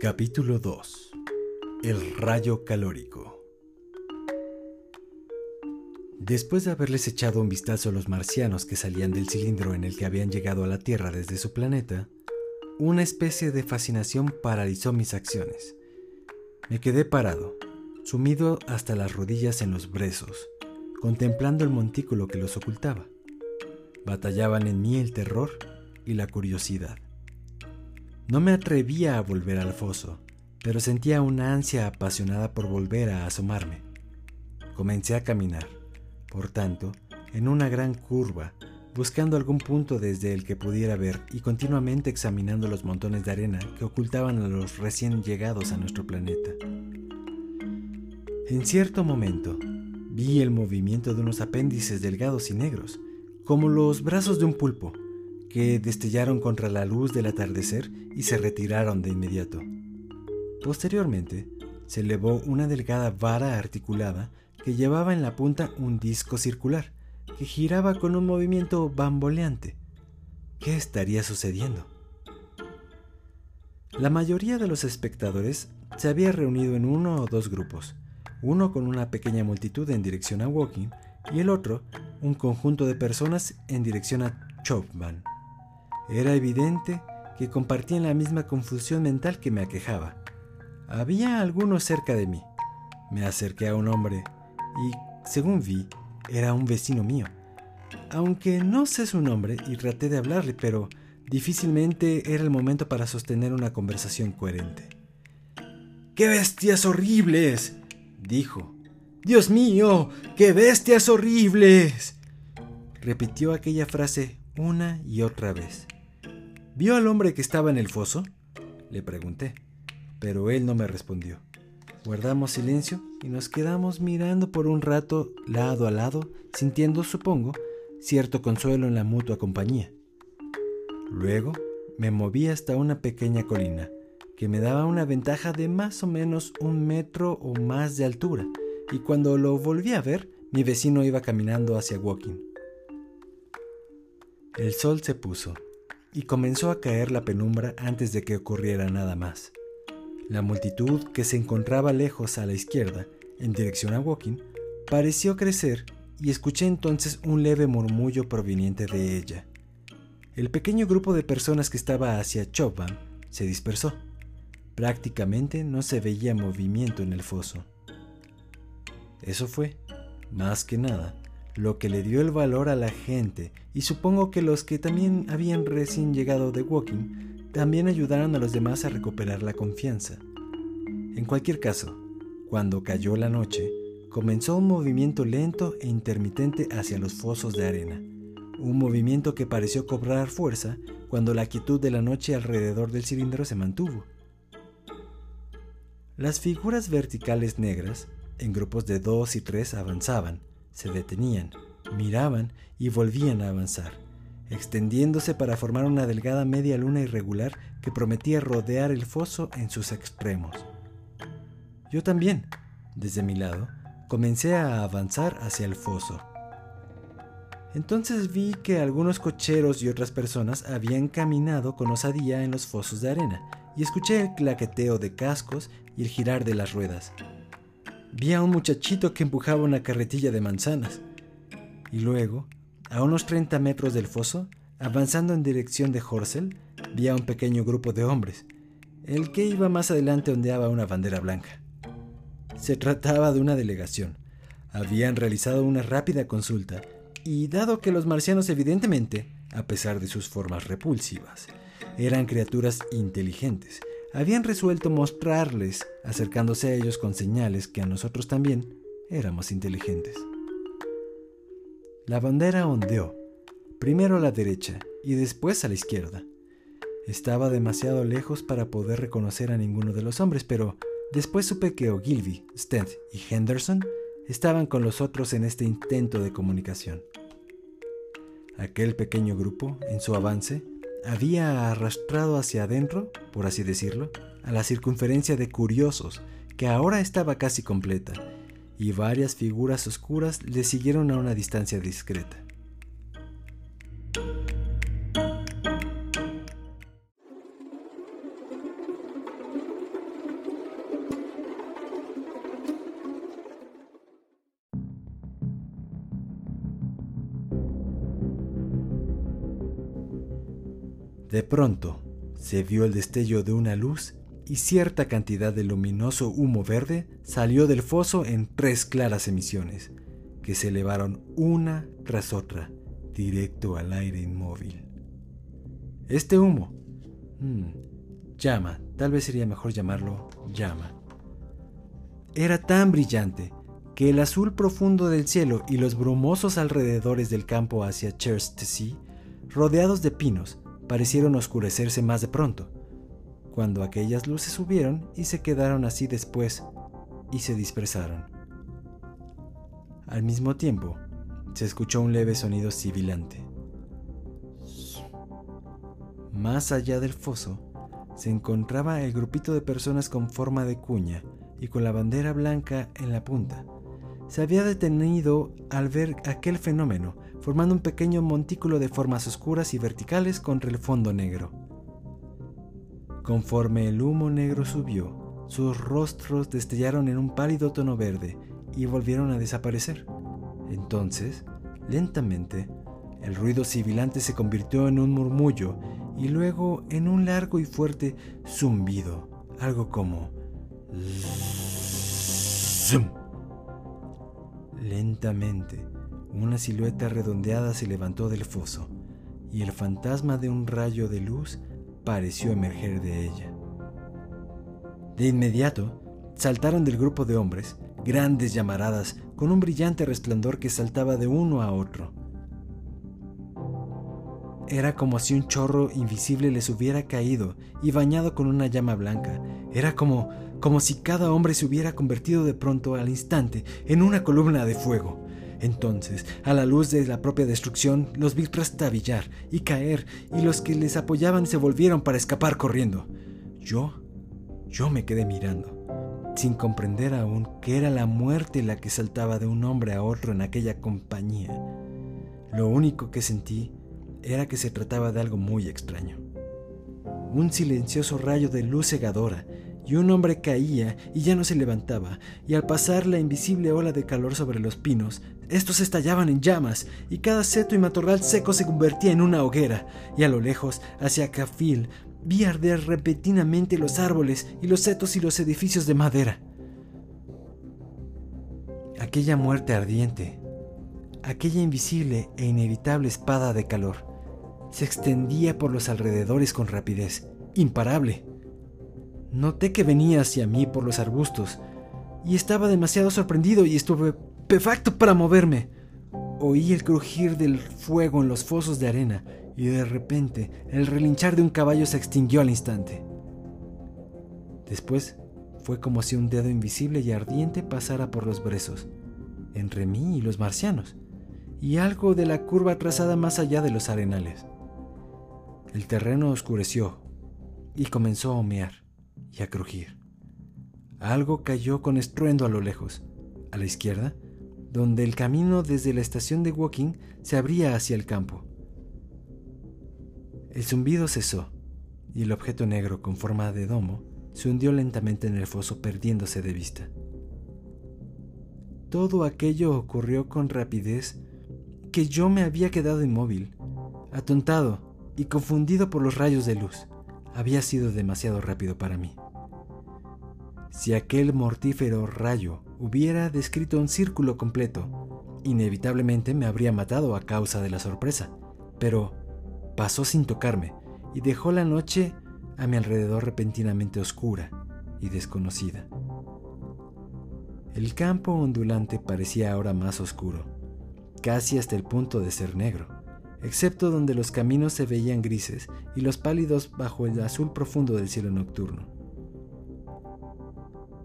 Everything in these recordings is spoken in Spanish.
Capítulo 2 El rayo calórico Después de haberles echado un vistazo a los marcianos que salían del cilindro en el que habían llegado a la Tierra desde su planeta, una especie de fascinación paralizó mis acciones. Me quedé parado, sumido hasta las rodillas en los brezos, contemplando el montículo que los ocultaba. Batallaban en mí el terror y la curiosidad. No me atrevía a volver al foso, pero sentía una ansia apasionada por volver a asomarme. Comencé a caminar, por tanto, en una gran curva, buscando algún punto desde el que pudiera ver y continuamente examinando los montones de arena que ocultaban a los recién llegados a nuestro planeta. En cierto momento, vi el movimiento de unos apéndices delgados y negros, como los brazos de un pulpo, que destellaron contra la luz del atardecer y se retiraron de inmediato. Posteriormente, se elevó una delgada vara articulada que llevaba en la punta un disco circular, que giraba con un movimiento bamboleante. ¿Qué estaría sucediendo? La mayoría de los espectadores se había reunido en uno o dos grupos, uno con una pequeña multitud en dirección a Walking y el otro un conjunto de personas en dirección a Chopman. Era evidente que compartían la misma confusión mental que me aquejaba. Había algunos cerca de mí. Me acerqué a un hombre y, según vi, era un vecino mío. Aunque no sé su nombre y traté de hablarle, pero difícilmente era el momento para sostener una conversación coherente. ¡Qué bestias horribles! dijo. Dios mío, qué bestias horribles. Repitió aquella frase una y otra vez. ¿Vio al hombre que estaba en el foso? Le pregunté, pero él no me respondió. Guardamos silencio y nos quedamos mirando por un rato lado a lado, sintiendo, supongo, cierto consuelo en la mutua compañía. Luego me moví hasta una pequeña colina, que me daba una ventaja de más o menos un metro o más de altura, y cuando lo volví a ver, mi vecino iba caminando hacia Walking. El sol se puso y comenzó a caer la penumbra antes de que ocurriera nada más. La multitud que se encontraba lejos a la izquierda, en dirección a Walking, pareció crecer y escuché entonces un leve murmullo proveniente de ella. El pequeño grupo de personas que estaba hacia Chopin se dispersó. Prácticamente no se veía movimiento en el foso. Eso fue, más que nada, lo que le dio el valor a la gente y supongo que los que también habían recién llegado de Walking también ayudaron a los demás a recuperar la confianza. En cualquier caso, cuando cayó la noche, comenzó un movimiento lento e intermitente hacia los fosos de arena, un movimiento que pareció cobrar fuerza cuando la quietud de la noche alrededor del cilindro se mantuvo. Las figuras verticales negras, en grupos de dos y tres, avanzaban, se detenían, miraban y volvían a avanzar, extendiéndose para formar una delgada media luna irregular que prometía rodear el foso en sus extremos. Yo también, desde mi lado, comencé a avanzar hacia el foso. Entonces vi que algunos cocheros y otras personas habían caminado con osadía en los fosos de arena y escuché el claqueteo de cascos y el girar de las ruedas. Vi a un muchachito que empujaba una carretilla de manzanas. Y luego, a unos 30 metros del foso, avanzando en dirección de Horsel, vi a un pequeño grupo de hombres. El que iba más adelante ondeaba una bandera blanca. Se trataba de una delegación. Habían realizado una rápida consulta y dado que los marcianos evidentemente, a pesar de sus formas repulsivas, eran criaturas inteligentes, habían resuelto mostrarles, acercándose a ellos con señales que a nosotros también éramos inteligentes. La bandera ondeó, primero a la derecha y después a la izquierda. Estaba demasiado lejos para poder reconocer a ninguno de los hombres, pero después supe que Ogilvy, Stent y Henderson estaban con los otros en este intento de comunicación. Aquel pequeño grupo, en su avance, había arrastrado hacia adentro, por así decirlo, a la circunferencia de curiosos, que ahora estaba casi completa, y varias figuras oscuras le siguieron a una distancia discreta. De pronto, se vio el destello de una luz y cierta cantidad de luminoso humo verde salió del foso en tres claras emisiones, que se elevaron una tras otra, directo al aire inmóvil. Este humo, hmm, llama, tal vez sería mejor llamarlo llama, era tan brillante que el azul profundo del cielo y los brumosos alrededores del campo hacia Chertsey, rodeados de pinos, parecieron oscurecerse más de pronto, cuando aquellas luces subieron y se quedaron así después y se dispersaron. Al mismo tiempo, se escuchó un leve sonido sibilante. Más allá del foso, se encontraba el grupito de personas con forma de cuña y con la bandera blanca en la punta. Se había detenido al ver aquel fenómeno, formando un pequeño montículo de formas oscuras y verticales contra el fondo negro. Conforme el humo negro subió, sus rostros destellaron en un pálido tono verde y volvieron a desaparecer. Entonces, lentamente, el ruido sibilante se convirtió en un murmullo y luego en un largo y fuerte zumbido, algo como Lentamente, una silueta redondeada se levantó del foso y el fantasma de un rayo de luz pareció emerger de ella. De inmediato, saltaron del grupo de hombres, grandes llamaradas, con un brillante resplandor que saltaba de uno a otro. Era como si un chorro invisible les hubiera caído y bañado con una llama blanca. Era como como si cada hombre se hubiera convertido de pronto al instante en una columna de fuego. Entonces, a la luz de la propia destrucción, los vi trastabillar y caer, y los que les apoyaban se volvieron para escapar corriendo. Yo, yo me quedé mirando, sin comprender aún que era la muerte la que saltaba de un hombre a otro en aquella compañía. Lo único que sentí era que se trataba de algo muy extraño. Un silencioso rayo de luz cegadora y un hombre caía y ya no se levantaba, y al pasar la invisible ola de calor sobre los pinos, estos estallaban en llamas, y cada seto y matorral seco se convertía en una hoguera, y a lo lejos, hacia Cafil, vi arder repentinamente los árboles y los setos y los edificios de madera. Aquella muerte ardiente, aquella invisible e inevitable espada de calor, se extendía por los alrededores con rapidez, imparable. Noté que venía hacia mí por los arbustos y estaba demasiado sorprendido y estuve perfecto para moverme. Oí el crujir del fuego en los fosos de arena y de repente el relinchar de un caballo se extinguió al instante. Después fue como si un dedo invisible y ardiente pasara por los brezos, entre mí y los marcianos, y algo de la curva trazada más allá de los arenales. El terreno oscureció y comenzó a humear y a crujir. Algo cayó con estruendo a lo lejos, a la izquierda, donde el camino desde la estación de walking se abría hacia el campo. El zumbido cesó y el objeto negro con forma de domo se hundió lentamente en el foso perdiéndose de vista. Todo aquello ocurrió con rapidez que yo me había quedado inmóvil, atontado y confundido por los rayos de luz había sido demasiado rápido para mí. Si aquel mortífero rayo hubiera descrito un círculo completo, inevitablemente me habría matado a causa de la sorpresa, pero pasó sin tocarme y dejó la noche a mi alrededor repentinamente oscura y desconocida. El campo ondulante parecía ahora más oscuro, casi hasta el punto de ser negro excepto donde los caminos se veían grises y los pálidos bajo el azul profundo del cielo nocturno.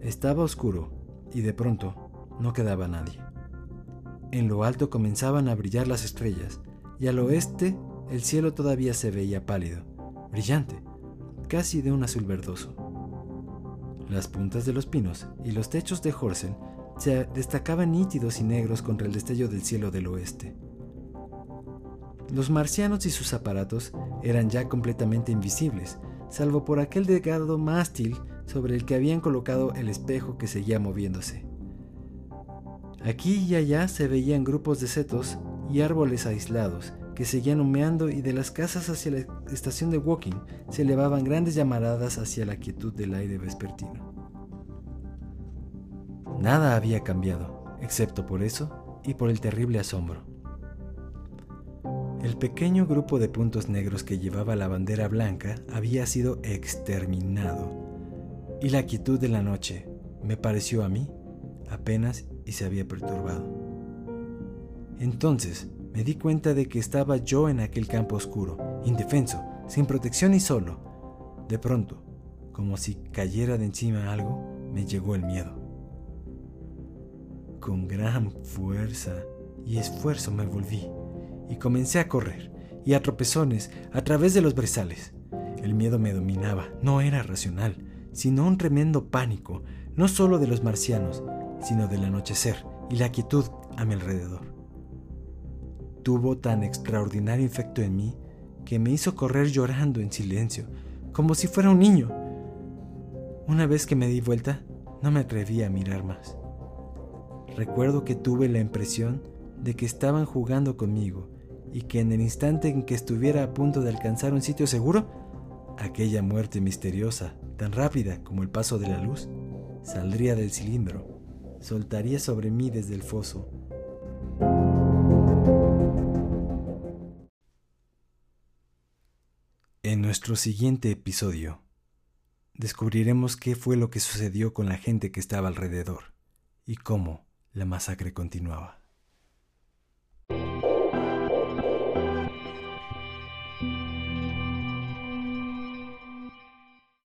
Estaba oscuro y de pronto no quedaba nadie. En lo alto comenzaban a brillar las estrellas y al oeste el cielo todavía se veía pálido, brillante, casi de un azul verdoso. Las puntas de los pinos y los techos de Horsel se destacaban nítidos y negros contra el destello del cielo del oeste. Los marcianos y sus aparatos eran ya completamente invisibles, salvo por aquel delgado mástil sobre el que habían colocado el espejo que seguía moviéndose. Aquí y allá se veían grupos de setos y árboles aislados que seguían humeando y de las casas hacia la estación de walking se elevaban grandes llamaradas hacia la quietud del aire vespertino. Nada había cambiado, excepto por eso y por el terrible asombro. El pequeño grupo de puntos negros que llevaba la bandera blanca había sido exterminado, y la quietud de la noche, me pareció a mí, apenas y se había perturbado. Entonces me di cuenta de que estaba yo en aquel campo oscuro, indefenso, sin protección y solo. De pronto, como si cayera de encima algo, me llegó el miedo. Con gran fuerza y esfuerzo me volví y comencé a correr, y a tropezones, a través de los brezales. El miedo me dominaba, no era racional, sino un tremendo pánico, no solo de los marcianos, sino del anochecer y la quietud a mi alrededor. Tuvo tan extraordinario efecto en mí que me hizo correr llorando en silencio, como si fuera un niño. Una vez que me di vuelta, no me atreví a mirar más. Recuerdo que tuve la impresión de que estaban jugando conmigo y que en el instante en que estuviera a punto de alcanzar un sitio seguro, aquella muerte misteriosa, tan rápida como el paso de la luz, saldría del cilindro, soltaría sobre mí desde el foso. En nuestro siguiente episodio, descubriremos qué fue lo que sucedió con la gente que estaba alrededor y cómo la masacre continuaba.